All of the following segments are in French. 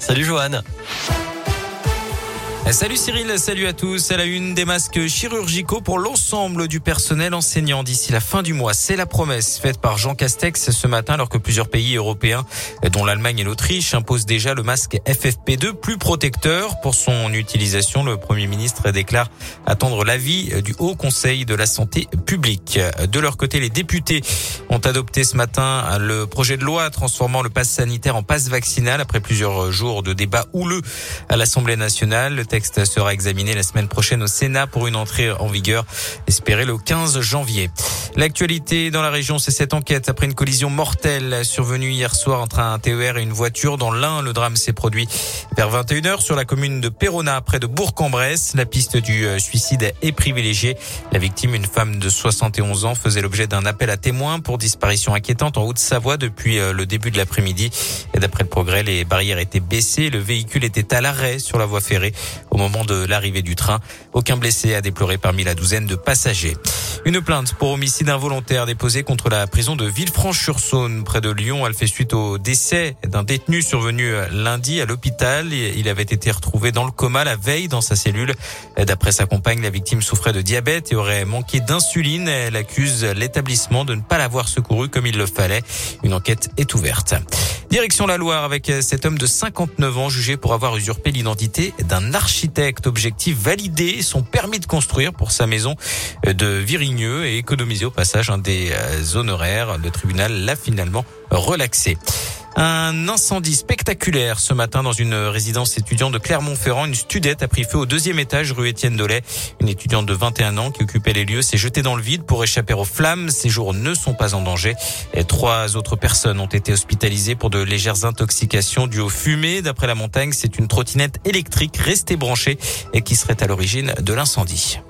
Salut Johan. Salut Cyril, salut à tous. À la une des masques chirurgicaux pour l'ensemble du personnel enseignant d'ici la fin du mois. C'est la promesse faite par Jean Castex ce matin alors que plusieurs pays européens, dont l'Allemagne et l'Autriche, imposent déjà le masque FFP2 plus protecteur. Pour son utilisation, le Premier ministre déclare attendre l'avis du Haut Conseil de la Santé publique. De leur côté, les députés ont adopté ce matin le projet de loi transformant le pass sanitaire en passe vaccinal après plusieurs jours de débats houleux à l'Assemblée nationale. Sera examiné la semaine prochaine au Sénat pour une entrée en vigueur espérée le 15 janvier. L'actualité dans la région, c'est cette enquête après une collision mortelle survenue hier soir entre un TER et une voiture. Dans l'un, le drame s'est produit vers 21h sur la commune de Perona, près de Bourg-en-Bresse. La piste du euh, suicide est privilégiée. La victime, une femme de 71 ans, faisait l'objet d'un appel à témoins pour disparition inquiétante en Haute-Savoie depuis euh, le début de l'après-midi. Et d'après le progrès, les barrières étaient baissées. Le véhicule était à l'arrêt sur la voie ferrée moment de l'arrivée du train. Aucun blessé a déploré parmi la douzaine de passagers. Une plainte pour homicide involontaire déposée contre la prison de Villefranche-sur-Saône près de Lyon. Elle fait suite au décès d'un détenu survenu lundi à l'hôpital. Il avait été retrouvé dans le coma la veille dans sa cellule. D'après sa compagne, la victime souffrait de diabète et aurait manqué d'insuline. Elle accuse l'établissement de ne pas l'avoir secouru comme il le fallait. Une enquête est ouverte. Direction la Loire avec cet homme de 59 ans jugé pour avoir usurpé l'identité d'un architecte. Objectif validé son permis de construire pour sa maison de Virigneux et économiser au passage un des euh, honoraires. Le tribunal l'a finalement relaxé. Un incendie spectaculaire ce matin dans une résidence étudiante de Clermont-Ferrand. Une studette a pris feu au deuxième étage rue Étienne Dolay. Une étudiante de 21 ans qui occupait les lieux s'est jetée dans le vide pour échapper aux flammes. Ses jours ne sont pas en danger. Et trois autres personnes ont été hospitalisées pour de légères intoxications dues aux fumées. D'après la montagne, c'est une trottinette électrique restée branchée et qui serait à l'origine de l'incendie.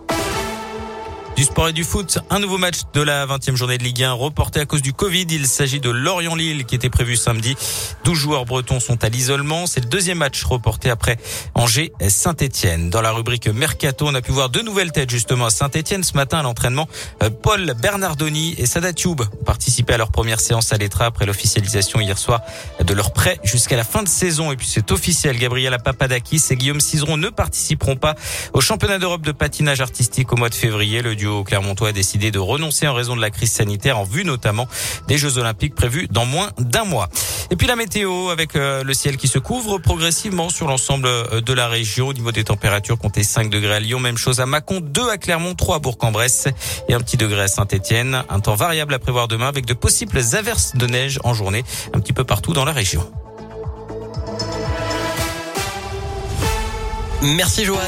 Du sport et du foot, un nouveau match de la 20e journée de Ligue 1 reporté à cause du Covid. Il s'agit de Lorient-Lille qui était prévu samedi. 12 joueurs bretons sont à l'isolement. C'est le deuxième match reporté après Angers Saint-Etienne. Dans la rubrique Mercato, on a pu voir deux nouvelles têtes justement à Saint-Etienne ce matin à l'entraînement. Euh, Paul Bernardoni et Sada Tube ont participé à leur première séance à l'Etra après l'officialisation hier soir de leur prêt jusqu'à la fin de saison. Et puis c'est officiel, Gabriela Papadakis et Guillaume Cizeron ne participeront pas au championnat d'Europe de patinage artistique au mois de février. Clermontois a décidé de renoncer en raison de la crise sanitaire en vue notamment des Jeux Olympiques prévus dans moins d'un mois. Et puis la météo avec euh, le ciel qui se couvre progressivement sur l'ensemble euh, de la région. Au niveau des températures, comptez 5 degrés à Lyon, même chose à Mâcon, 2 à Clermont, 3 à Bourg-en-Bresse et un petit degré à Saint-Etienne. Un temps variable à prévoir demain avec de possibles averses de neige en journée un petit peu partout dans la région. Merci Johan.